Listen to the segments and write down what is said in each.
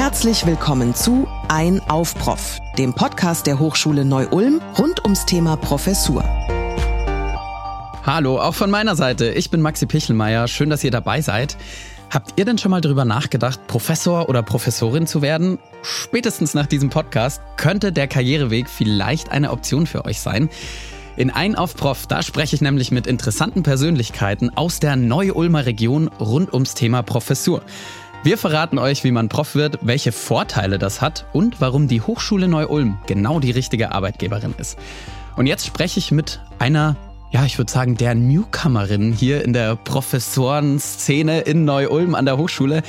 Herzlich willkommen zu Ein auf Prof, dem Podcast der Hochschule Neu-Ulm rund ums Thema Professur. Hallo, auch von meiner Seite. Ich bin Maxi Pichelmeier. Schön, dass ihr dabei seid. Habt ihr denn schon mal darüber nachgedacht, Professor oder Professorin zu werden? Spätestens nach diesem Podcast könnte der Karriereweg vielleicht eine Option für euch sein. In Ein auf Prof, da spreche ich nämlich mit interessanten Persönlichkeiten aus der Neu-Ulmer Region rund ums Thema Professur. Wir verraten euch, wie man Prof wird, welche Vorteile das hat und warum die Hochschule Neu-Ulm genau die richtige Arbeitgeberin ist. Und jetzt spreche ich mit einer ja, ich würde sagen, der Newcomerin hier in der Professorenszene in Neu-Ulm an der Hochschule.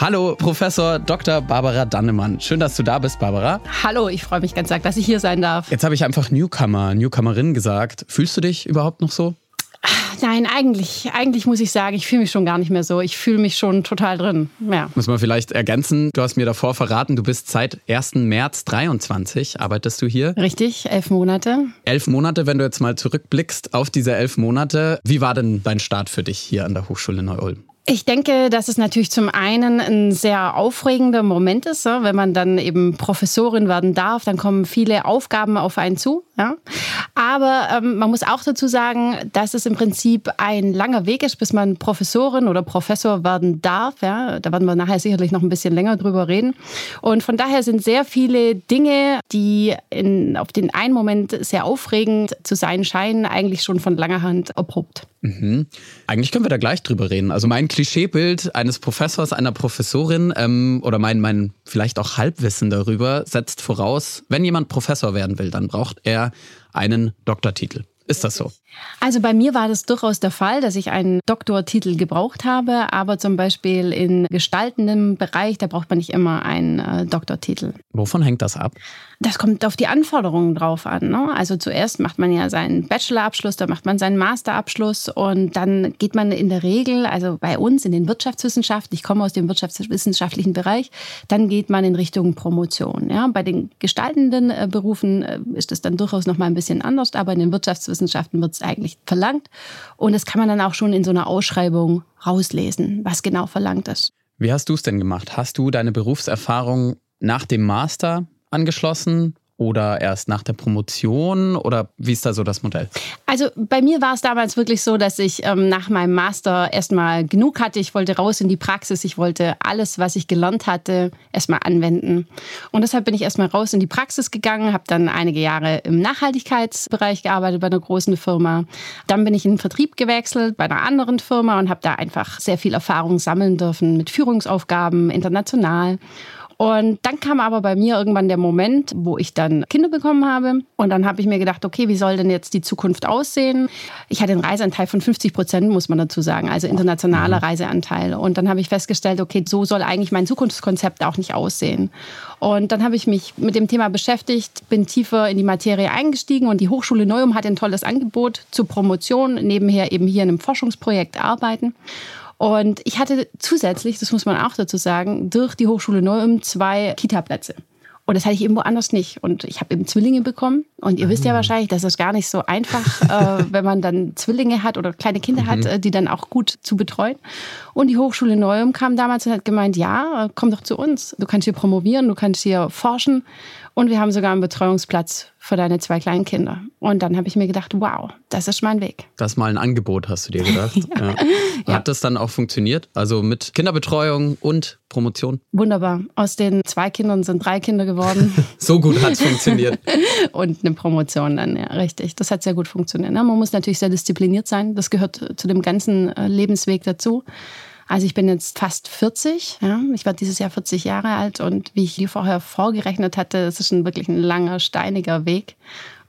Hallo, Professor Dr. Barbara Dannemann. Schön, dass du da bist, Barbara. Hallo, ich freue mich ganz arg, dass ich hier sein darf. Jetzt habe ich einfach Newcomer, Newcomerin gesagt. Fühlst du dich überhaupt noch so? Nein, eigentlich, eigentlich muss ich sagen, ich fühle mich schon gar nicht mehr so. Ich fühle mich schon total drin. Ja. Muss man vielleicht ergänzen, du hast mir davor verraten, du bist seit 1. März 23, arbeitest du hier? Richtig, elf Monate. Elf Monate, wenn du jetzt mal zurückblickst auf diese elf Monate, wie war denn dein Start für dich hier an der Hochschule Neu-Ulm? Ich denke, dass es natürlich zum einen ein sehr aufregender Moment ist, wenn man dann eben Professorin werden darf. Dann kommen viele Aufgaben auf einen zu. Aber ähm, man muss auch dazu sagen, dass es im Prinzip ein langer Weg ist, bis man Professorin oder Professor werden darf. Da werden wir nachher sicherlich noch ein bisschen länger drüber reden. Und von daher sind sehr viele Dinge, die in, auf den einen Moment sehr aufregend zu sein scheinen, eigentlich schon von langer Hand erprobt. Mhm. Eigentlich können wir da gleich drüber reden. Also mein Klischeebild eines Professors, einer Professorin ähm, oder mein, mein vielleicht auch Halbwissen darüber setzt voraus, wenn jemand Professor werden will, dann braucht er einen Doktortitel. Ist das so? Also bei mir war das durchaus der Fall, dass ich einen Doktortitel gebraucht habe, aber zum Beispiel in gestaltendem Bereich, da braucht man nicht immer einen äh, Doktortitel. Wovon hängt das ab? Das kommt auf die Anforderungen drauf an. Ne? Also zuerst macht man ja seinen Bachelorabschluss, dann macht man seinen Masterabschluss und dann geht man in der Regel, also bei uns in den Wirtschaftswissenschaften, ich komme aus dem wirtschaftswissenschaftlichen Bereich, dann geht man in Richtung Promotion. Ja? Bei den gestaltenden äh, Berufen äh, ist das dann durchaus noch mal ein bisschen anders, aber in den Wirtschaftswissenschaften wird es eigentlich verlangt. Und das kann man dann auch schon in so einer Ausschreibung rauslesen, was genau verlangt ist. Wie hast du es denn gemacht? Hast du deine Berufserfahrung nach dem Master angeschlossen oder erst nach der Promotion oder wie ist da so das Modell? Also bei mir war es damals wirklich so, dass ich ähm, nach meinem Master erstmal genug hatte. Ich wollte raus in die Praxis. Ich wollte alles, was ich gelernt hatte, erstmal anwenden. Und deshalb bin ich erstmal raus in die Praxis gegangen, habe dann einige Jahre im Nachhaltigkeitsbereich gearbeitet bei einer großen Firma. Dann bin ich in den Vertrieb gewechselt bei einer anderen Firma und habe da einfach sehr viel Erfahrung sammeln dürfen mit Führungsaufgaben international. Und dann kam aber bei mir irgendwann der Moment, wo ich dann Kinder bekommen habe. Und dann habe ich mir gedacht, okay, wie soll denn jetzt die Zukunft aussehen? Ich hatte einen Reiseanteil von 50 Prozent, muss man dazu sagen, also internationaler mhm. Reiseanteil. Und dann habe ich festgestellt, okay, so soll eigentlich mein Zukunftskonzept auch nicht aussehen. Und dann habe ich mich mit dem Thema beschäftigt, bin tiefer in die Materie eingestiegen und die Hochschule Neum hat ein tolles Angebot zur Promotion, nebenher eben hier in einem Forschungsprojekt arbeiten. Und ich hatte zusätzlich, das muss man auch dazu sagen, durch die Hochschule Neu-Ulm zwei Kita-Plätze. Und das hatte ich irgendwo anders nicht. Und ich habe eben Zwillinge bekommen. Und ihr wisst ja ah. wahrscheinlich, das ist gar nicht so einfach, äh, wenn man dann Zwillinge hat oder kleine Kinder mhm. hat, äh, die dann auch gut zu betreuen. Und die Hochschule Neum kam damals und hat gemeint, ja, komm doch zu uns. Du kannst hier promovieren, du kannst hier forschen. Und wir haben sogar einen Betreuungsplatz für deine zwei kleinen Kinder. Und dann habe ich mir gedacht, wow, das ist mein Weg. Das ist mal ein Angebot, hast du dir gedacht. ja. Ja. Hat das dann auch funktioniert? Also mit Kinderbetreuung und Promotion? Wunderbar. Aus den zwei Kindern sind drei Kinder geworden. so gut hat es funktioniert. und eine Promotion dann, ja, richtig. Das hat sehr gut funktioniert. Man muss natürlich sehr diszipliniert sein. Das gehört zu dem ganzen äh, Lebensweg dazu. Also ich bin jetzt fast 40. Ja. Ich war dieses Jahr 40 Jahre alt und wie ich dir vorher vorgerechnet hatte, es ist schon wirklich ein langer, steiniger Weg.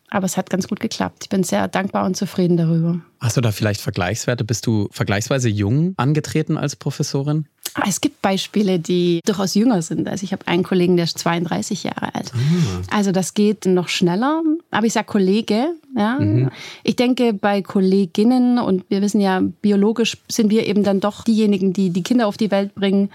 Aber es hat ganz gut geklappt. Ich bin sehr dankbar und zufrieden darüber. Hast du da vielleicht Vergleichswerte? Bist du vergleichsweise jung angetreten als Professorin? Es gibt Beispiele, die durchaus jünger sind. Also ich habe einen Kollegen, der ist 32 Jahre alt. Ah. Also das geht noch schneller. Aber ich sage Kollege. Ja. Mhm. Ich denke bei Kolleginnen und wir wissen ja, biologisch sind wir eben dann doch diejenigen, die die Kinder auf die Welt bringen.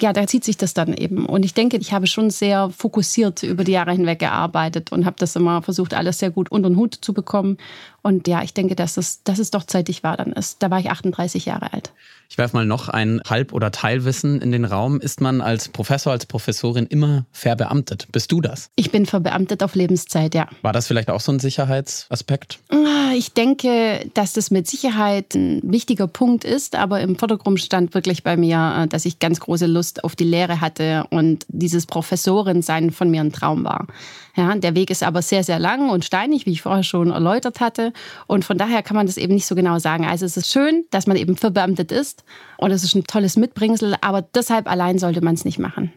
Ja, da zieht sich das dann eben. Und ich denke, ich habe schon sehr fokussiert über die Jahre hinweg gearbeitet und habe das immer versucht, alles sehr gut unter den Hut zu bekommen Und ja, ich denke, dass es, dass es doch zeitig war dann ist. Da war ich 38 Jahre alt. Ich werfe mal noch ein Halb- oder Teilwissen in den Raum. Ist man als Professor, als Professorin immer verbeamtet? Bist du das? Ich bin verbeamtet auf Lebenszeit, ja. War das vielleicht auch so ein Sicherheitsaspekt? Ah, ich denke, dass das mit Sicherheit ein wichtiger Punkt ist, aber im Vordergrund stand wirklich bei mir, äh, dass ich ganz große Lust auf die Lehre hatte und dieses Professorin-Sein von mir ein Traum war. Ja, der Weg ist aber sehr, sehr lang und steinig, wie ich vorher schon erläutert hatte. Und von daher kann man das eben nicht so genau sagen. Also es ist schön, dass man eben verbeamtet ist und es ist ein tolles Mitbringsel, aber deshalb allein sollte man es nicht machen.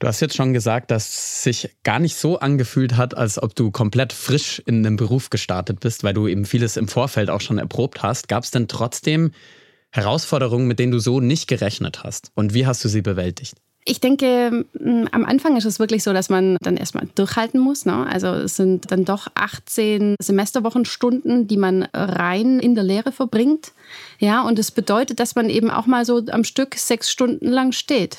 Du hast jetzt schon gesagt, dass es sich gar nicht so angefühlt hat, als ob du komplett frisch in den Beruf gestartet bist, weil du eben vieles im Vorfeld auch schon erprobt hast. Gab es denn trotzdem Herausforderungen, mit denen du so nicht gerechnet hast? Und wie hast du sie bewältigt? Ich denke, am Anfang ist es wirklich so, dass man dann erstmal durchhalten muss. Ne? Also es sind dann doch 18 Semesterwochenstunden, die man rein in der Lehre verbringt. Ja, und das bedeutet, dass man eben auch mal so am Stück sechs Stunden lang steht.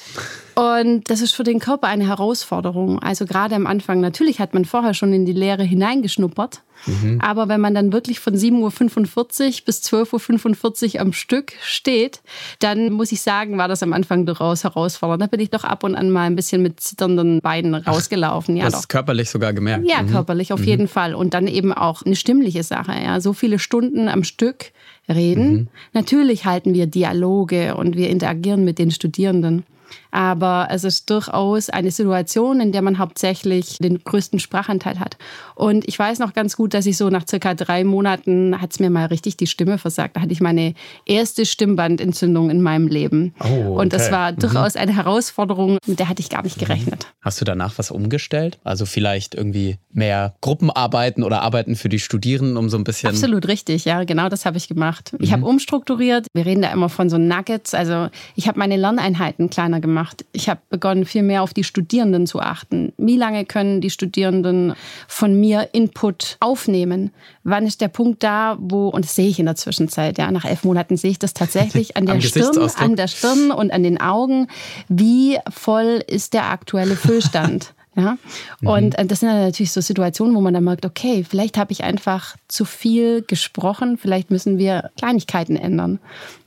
Und das ist für den Körper eine Herausforderung. Also gerade am Anfang, natürlich hat man vorher schon in die Lehre hineingeschnuppert. Mhm. Aber wenn man dann wirklich von 7.45 Uhr bis 12.45 Uhr am Stück steht, dann muss ich sagen, war das am Anfang durchaus herausfordernd. Da bin ich doch ab und an mal ein bisschen mit zitternden Beinen rausgelaufen. Ja, das ist körperlich sogar gemerkt. Ja, mhm. körperlich auf mhm. jeden Fall. Und dann eben auch eine stimmliche Sache. Ja, so viele Stunden am Stück reden. Mhm. Natürlich halten wir Dialoge und wir interagieren mit den Studierenden. Aber es ist durchaus eine Situation, in der man hauptsächlich den größten Sprachanteil hat. Und ich weiß noch ganz gut, dass ich so nach circa drei Monaten hat es mir mal richtig die Stimme versagt. Da hatte ich meine erste Stimmbandentzündung in meinem Leben. Oh, okay. Und das war mhm. durchaus eine Herausforderung, mit der hatte ich gar nicht gerechnet. Hast du danach was umgestellt? Also vielleicht irgendwie mehr Gruppenarbeiten oder Arbeiten für die Studierenden, um so ein bisschen. Absolut richtig, ja, genau das habe ich gemacht. Ich mhm. habe umstrukturiert. Wir reden da immer von so Nuggets. Also ich habe meine Lerneinheiten kleiner gemacht gemacht. Ich habe begonnen, viel mehr auf die Studierenden zu achten. Wie lange können die Studierenden von mir Input aufnehmen? Wann ist der Punkt da, wo, und das sehe ich in der Zwischenzeit, ja, nach elf Monaten sehe ich das tatsächlich an der Stirn, an der Stirn und an den Augen. Wie voll ist der aktuelle Füllstand? Ja? Und mhm. das sind dann natürlich so Situationen, wo man dann merkt, okay, vielleicht habe ich einfach zu viel gesprochen, vielleicht müssen wir Kleinigkeiten ändern.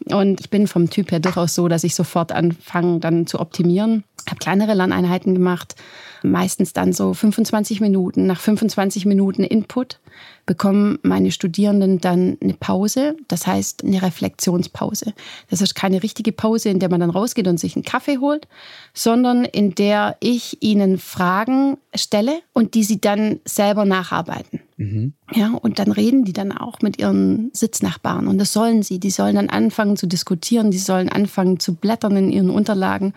Und ich bin vom Typ her durchaus so, dass ich sofort anfange, dann zu optimieren. Habe kleinere Lerneinheiten gemacht, meistens dann so 25 Minuten. Nach 25 Minuten Input bekommen meine Studierenden dann eine Pause, das heißt eine Reflexionspause. Das ist keine richtige Pause, in der man dann rausgeht und sich einen Kaffee holt, sondern in der ich ihnen Fragen stelle und die sie dann selber nacharbeiten. Mhm. Ja, und dann reden die dann auch mit ihren Sitznachbarn. Und das sollen sie. Die sollen dann anfangen zu diskutieren, die sollen anfangen zu blättern in ihren Unterlagen.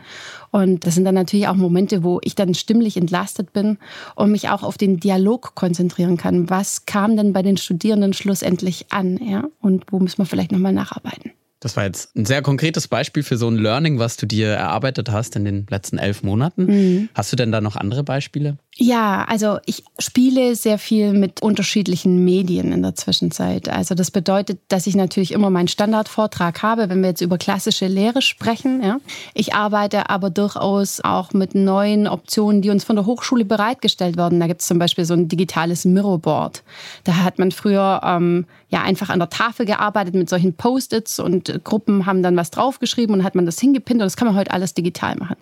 Und das sind dann natürlich auch Momente, wo ich dann stimmlich entlastet bin und mich auch auf den Dialog konzentrieren kann. Was kam denn bei den Studierenden schlussendlich an? Ja? Und wo müssen wir vielleicht nochmal nacharbeiten? Das war jetzt ein sehr konkretes Beispiel für so ein Learning, was du dir erarbeitet hast in den letzten elf Monaten. Mhm. Hast du denn da noch andere Beispiele? Ja, also ich spiele sehr viel mit unterschiedlichen Medien in der Zwischenzeit. Also das bedeutet, dass ich natürlich immer meinen Standardvortrag habe, wenn wir jetzt über klassische Lehre sprechen. Ja. Ich arbeite aber durchaus auch mit neuen Optionen, die uns von der Hochschule bereitgestellt werden. Da gibt es zum Beispiel so ein digitales Mirrorboard. Da hat man früher ähm, ja einfach an der Tafel gearbeitet mit solchen Post-its und Gruppen haben dann was draufgeschrieben und hat man das hingepinnt und das kann man heute alles digital machen.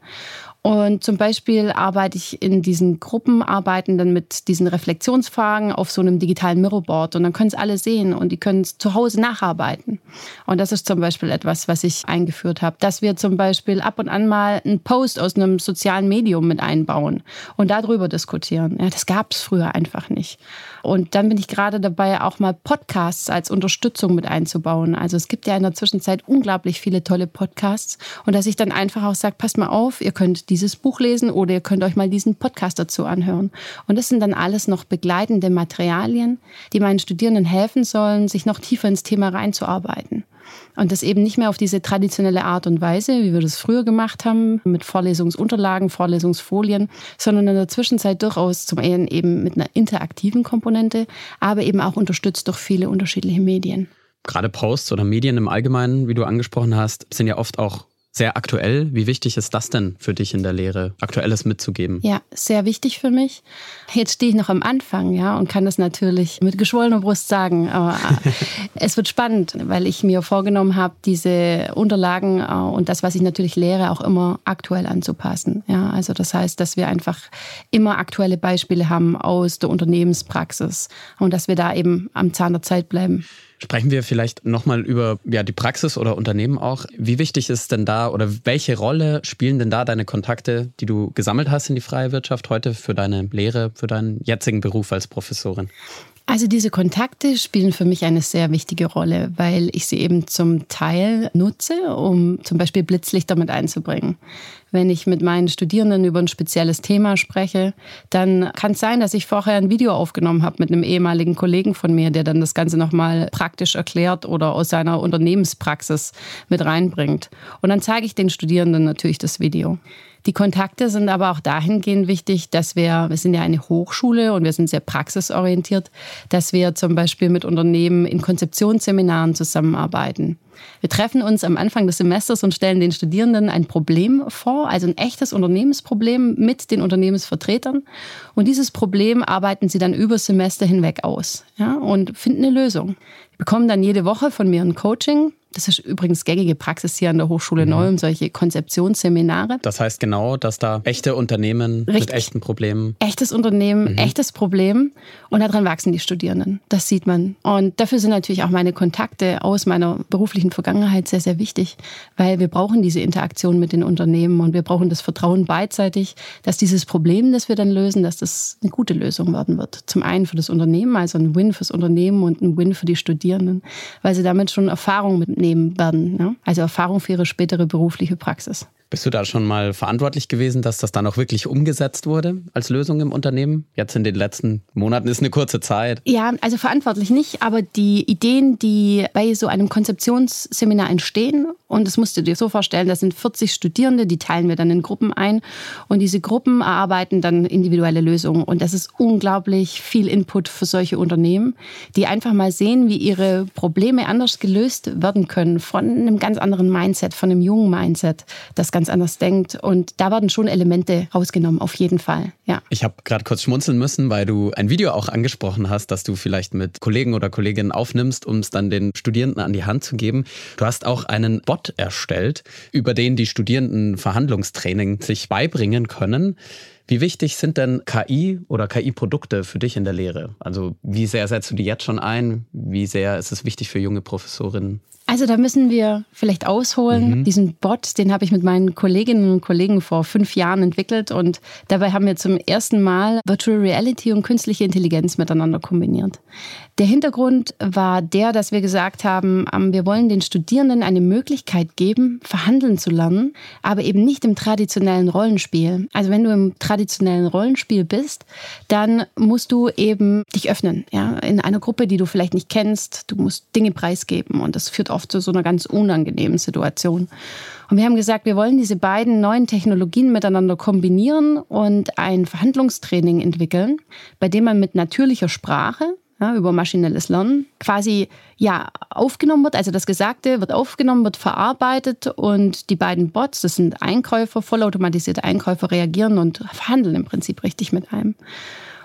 Und zum Beispiel arbeite ich in diesen Gruppenarbeiten dann mit diesen Reflexionsfragen auf so einem digitalen Mirrorboard und dann können es alle sehen und die können es zu Hause nacharbeiten. Und das ist zum Beispiel etwas, was ich eingeführt habe, dass wir zum Beispiel ab und an mal einen Post aus einem sozialen Medium mit einbauen und darüber diskutieren. Ja, das gab es früher einfach nicht. Und dann bin ich gerade dabei, auch mal Podcasts als Unterstützung mit einzubauen. Also es gibt ja in der Zwischenzeit unglaublich viele tolle Podcasts und dass ich dann einfach auch sage, passt mal auf, ihr könnt dieses Buch lesen oder ihr könnt euch mal diesen Podcast dazu anhören. Und das sind dann alles noch begleitende Materialien, die meinen Studierenden helfen sollen, sich noch tiefer ins Thema reinzuarbeiten. Und das eben nicht mehr auf diese traditionelle Art und Weise, wie wir das früher gemacht haben, mit Vorlesungsunterlagen, Vorlesungsfolien, sondern in der Zwischenzeit durchaus zum einen eben mit einer interaktiven Komponente, aber eben auch unterstützt durch viele unterschiedliche Medien. Gerade Posts oder Medien im Allgemeinen, wie du angesprochen hast, sind ja oft auch sehr aktuell. Wie wichtig ist das denn für dich in der Lehre, Aktuelles mitzugeben? Ja, sehr wichtig für mich. Jetzt stehe ich noch am Anfang, ja, und kann das natürlich mit geschwollener Brust sagen. Aber äh, es wird spannend, weil ich mir vorgenommen habe, diese Unterlagen äh, und das, was ich natürlich lehre, auch immer aktuell anzupassen. Ja, also das heißt, dass wir einfach immer aktuelle Beispiele haben aus der Unternehmenspraxis und dass wir da eben am Zahn der Zeit bleiben. Sprechen wir vielleicht nochmal über ja, die Praxis oder Unternehmen auch. Wie wichtig ist denn da oder welche Rolle spielen denn da deine Kontakte, die du gesammelt hast in die freie Wirtschaft heute für deine Lehre, für deinen jetzigen Beruf als Professorin? Also diese Kontakte spielen für mich eine sehr wichtige Rolle, weil ich sie eben zum Teil nutze, um zum Beispiel Blitzlichter mit einzubringen. Wenn ich mit meinen Studierenden über ein spezielles Thema spreche, dann kann es sein, dass ich vorher ein Video aufgenommen habe mit einem ehemaligen Kollegen von mir, der dann das Ganze nochmal praktisch erklärt oder aus seiner Unternehmenspraxis mit reinbringt. Und dann zeige ich den Studierenden natürlich das Video. Die Kontakte sind aber auch dahingehend wichtig, dass wir, wir sind ja eine Hochschule und wir sind sehr praxisorientiert, dass wir zum Beispiel mit Unternehmen in Konzeptionsseminaren zusammenarbeiten. Wir treffen uns am Anfang des Semesters und stellen den Studierenden ein Problem vor, also ein echtes Unternehmensproblem mit den Unternehmensvertretern. Und dieses Problem arbeiten sie dann über Semester hinweg aus ja, und finden eine Lösung. Die bekommen dann jede Woche von mir ein Coaching das ist übrigens gängige Praxis hier an der Hochschule mhm. Neum, solche Konzeptionsseminare. Das heißt genau, dass da echte Unternehmen Richtig. mit echten Problemen. Echtes Unternehmen, mhm. echtes Problem. Und daran wachsen die Studierenden. Das sieht man. Und dafür sind natürlich auch meine Kontakte aus meiner beruflichen Vergangenheit sehr, sehr wichtig, weil wir brauchen diese Interaktion mit den Unternehmen und wir brauchen das Vertrauen beidseitig, dass dieses Problem, das wir dann lösen, dass das eine gute Lösung werden wird. Zum einen für das Unternehmen, also ein Win fürs Unternehmen und ein Win für die Studierenden, weil sie damit schon Erfahrung mit mitnehmen werden. Ne? Also Erfahrung für ihre spätere berufliche Praxis. Bist du da schon mal verantwortlich gewesen, dass das dann auch wirklich umgesetzt wurde als Lösung im Unternehmen? Jetzt in den letzten Monaten ist eine kurze Zeit. Ja, also verantwortlich nicht, aber die Ideen, die bei so einem Konzeptionsseminar entstehen, und das musst du dir so vorstellen, das sind 40 Studierende, die teilen wir dann in Gruppen ein und diese Gruppen erarbeiten dann individuelle Lösungen. Und das ist unglaublich viel Input für solche Unternehmen, die einfach mal sehen, wie ihre Probleme anders gelöst werden können von einem ganz anderen Mindset, von einem jungen Mindset, das ganz ganz anders denkt. Und da werden schon Elemente rausgenommen, auf jeden Fall. Ja. Ich habe gerade kurz schmunzeln müssen, weil du ein Video auch angesprochen hast, das du vielleicht mit Kollegen oder Kolleginnen aufnimmst, um es dann den Studierenden an die Hand zu geben. Du hast auch einen Bot erstellt, über den die Studierenden Verhandlungstraining sich beibringen können. Wie wichtig sind denn KI oder KI-Produkte für dich in der Lehre? Also wie sehr setzt du die jetzt schon ein? Wie sehr ist es wichtig für junge Professorinnen? Also da müssen wir vielleicht ausholen. Mhm. Diesen Bot, den habe ich mit meinen Kolleginnen und Kollegen vor fünf Jahren entwickelt und dabei haben wir zum ersten Mal Virtual Reality und künstliche Intelligenz miteinander kombiniert. Der Hintergrund war der, dass wir gesagt haben, ähm, wir wollen den Studierenden eine Möglichkeit geben, verhandeln zu lernen, aber eben nicht im traditionellen Rollenspiel. Also wenn du im traditionellen Rollenspiel bist, dann musst du eben dich öffnen, ja, in einer Gruppe, die du vielleicht nicht kennst. Du musst Dinge preisgeben und das führt oft zu so einer ganz unangenehmen Situation. Und wir haben gesagt, wir wollen diese beiden neuen Technologien miteinander kombinieren und ein Verhandlungstraining entwickeln, bei dem man mit natürlicher Sprache ja, über maschinelles Lernen quasi ja aufgenommen wird. Also das Gesagte wird aufgenommen, wird verarbeitet und die beiden Bots, das sind Einkäufer, vollautomatisierte Einkäufer, reagieren und verhandeln im Prinzip richtig mit einem.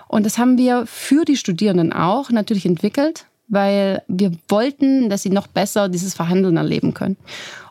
Und das haben wir für die Studierenden auch natürlich entwickelt, weil wir wollten, dass sie noch besser dieses Verhandeln erleben können.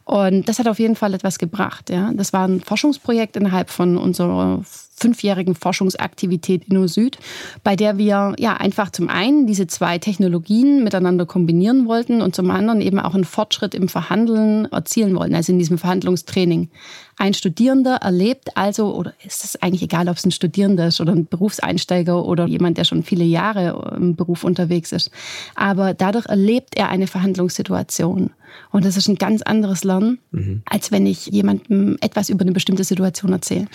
Und das hat auf jeden Fall etwas gebracht. Ja. Das war ein Forschungsprojekt innerhalb von unserer fünfjährigen Forschungsaktivität InnoSüd, bei der wir ja einfach zum einen diese zwei Technologien miteinander kombinieren wollten und zum anderen eben auch einen Fortschritt im Verhandeln erzielen wollten, also in diesem Verhandlungstraining. Ein Studierender erlebt also, oder ist es eigentlich egal, ob es ein Studierender ist oder ein Berufseinsteiger oder jemand, der schon viele Jahre im Beruf unterwegs ist, aber dadurch erlebt er eine Verhandlungssituation. Und das ist ein ganz anderes Lernen, mhm. als wenn ich jemandem etwas über eine bestimmte Situation erzähle.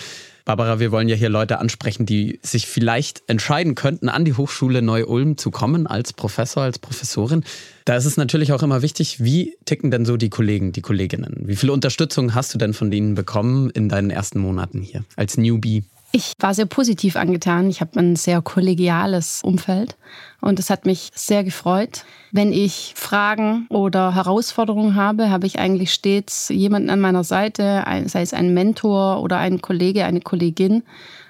Barbara, wir wollen ja hier Leute ansprechen, die sich vielleicht entscheiden könnten, an die Hochschule Neu-Ulm zu kommen als Professor, als Professorin. Da ist es natürlich auch immer wichtig, wie ticken denn so die Kollegen, die Kolleginnen? Wie viel Unterstützung hast du denn von denen bekommen in deinen ersten Monaten hier als Newbie? Ich war sehr positiv angetan. Ich habe ein sehr kollegiales Umfeld Und das hat mich sehr gefreut. Wenn ich Fragen oder Herausforderungen habe, habe ich eigentlich stets jemanden an meiner Seite, sei es ein Mentor oder ein Kollege, eine Kollegin,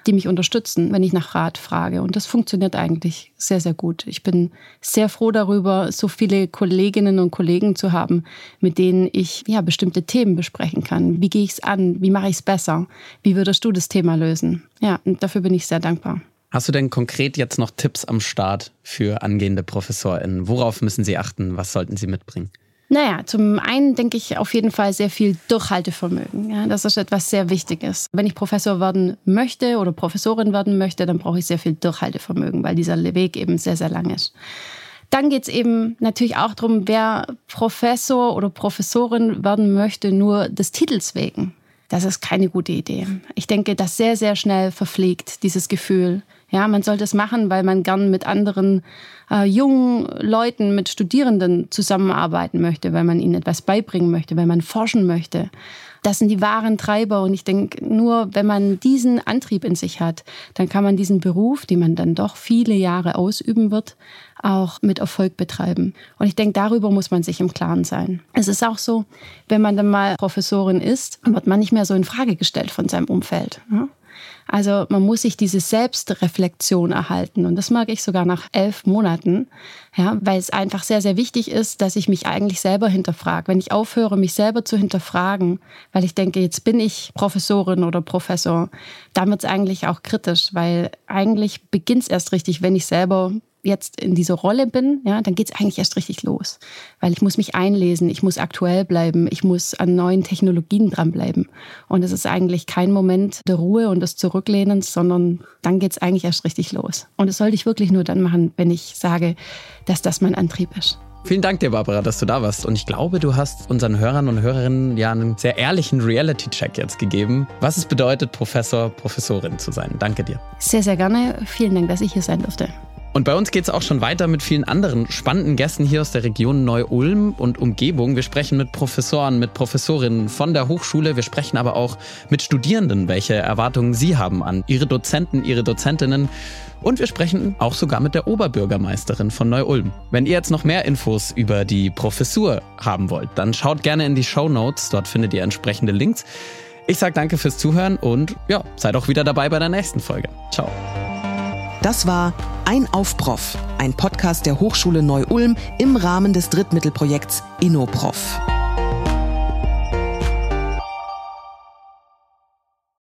die mich unterstützen, wenn ich nach Rat frage. Und das funktioniert eigentlich sehr, sehr gut. Ich bin sehr froh darüber, so viele Kolleginnen und Kollegen zu haben, mit denen ich ja bestimmte Themen besprechen kann. Wie gehe ich es an? Wie mache ich es besser? Wie würdest du das Thema lösen? Ja, und dafür bin ich sehr dankbar. Hast du denn konkret jetzt noch Tipps am Start für angehende ProfessorInnen? Worauf müssen sie achten? Was sollten sie mitbringen? Naja, zum einen denke ich auf jeden Fall sehr viel Durchhaltevermögen. Ja, das ist etwas sehr Wichtiges. Wenn ich Professor werden möchte oder Professorin werden möchte, dann brauche ich sehr viel Durchhaltevermögen, weil dieser Weg eben sehr, sehr lang ist. Dann geht es eben natürlich auch darum, wer Professor oder Professorin werden möchte, nur des Titels wegen. Das ist keine gute Idee. Ich denke, das sehr, sehr schnell verfliegt, dieses Gefühl. Ja, man sollte es machen, weil man gern mit anderen äh, jungen Leuten, mit Studierenden zusammenarbeiten möchte, weil man ihnen etwas beibringen möchte, weil man forschen möchte. Das sind die wahren Treiber. Und ich denke, nur wenn man diesen Antrieb in sich hat, dann kann man diesen Beruf, den man dann doch viele Jahre ausüben wird, auch mit Erfolg betreiben. Und ich denke, darüber muss man sich im Klaren sein. Es ist auch so, wenn man dann mal Professorin ist, wird man nicht mehr so in Frage gestellt von seinem Umfeld. Ja? Also man muss sich diese Selbstreflexion erhalten. Und das mag ich sogar nach elf Monaten, ja, weil es einfach sehr, sehr wichtig ist, dass ich mich eigentlich selber hinterfrage. Wenn ich aufhöre, mich selber zu hinterfragen, weil ich denke, jetzt bin ich Professorin oder Professor, dann wird es eigentlich auch kritisch, weil eigentlich beginnt es erst richtig, wenn ich selber jetzt in dieser Rolle bin, ja, dann geht es eigentlich erst richtig los. Weil ich muss mich einlesen, ich muss aktuell bleiben, ich muss an neuen Technologien dranbleiben. Und es ist eigentlich kein Moment der Ruhe und des Zurücklehnens, sondern dann geht es eigentlich erst richtig los. Und das sollte ich wirklich nur dann machen, wenn ich sage, dass das mein Antrieb ist. Vielen Dank dir, Barbara, dass du da warst. Und ich glaube, du hast unseren Hörern und Hörerinnen ja einen sehr ehrlichen Reality-Check jetzt gegeben, was es bedeutet, Professor, Professorin zu sein. Danke dir. Sehr, sehr gerne. Vielen Dank, dass ich hier sein durfte. Und bei uns geht es auch schon weiter mit vielen anderen spannenden Gästen hier aus der Region Neu-Ulm und Umgebung. Wir sprechen mit Professoren, mit Professorinnen von der Hochschule. Wir sprechen aber auch mit Studierenden, welche Erwartungen sie haben an ihre Dozenten, ihre Dozentinnen. Und wir sprechen auch sogar mit der Oberbürgermeisterin von Neu-Ulm. Wenn ihr jetzt noch mehr Infos über die Professur haben wollt, dann schaut gerne in die Show Notes. Dort findet ihr entsprechende Links. Ich sage danke fürs Zuhören und ja, seid auch wieder dabei bei der nächsten Folge. Ciao. Das war Ein Aufprof, ein Podcast der Hochschule Neu-Ulm im Rahmen des Drittmittelprojekts InnoProf.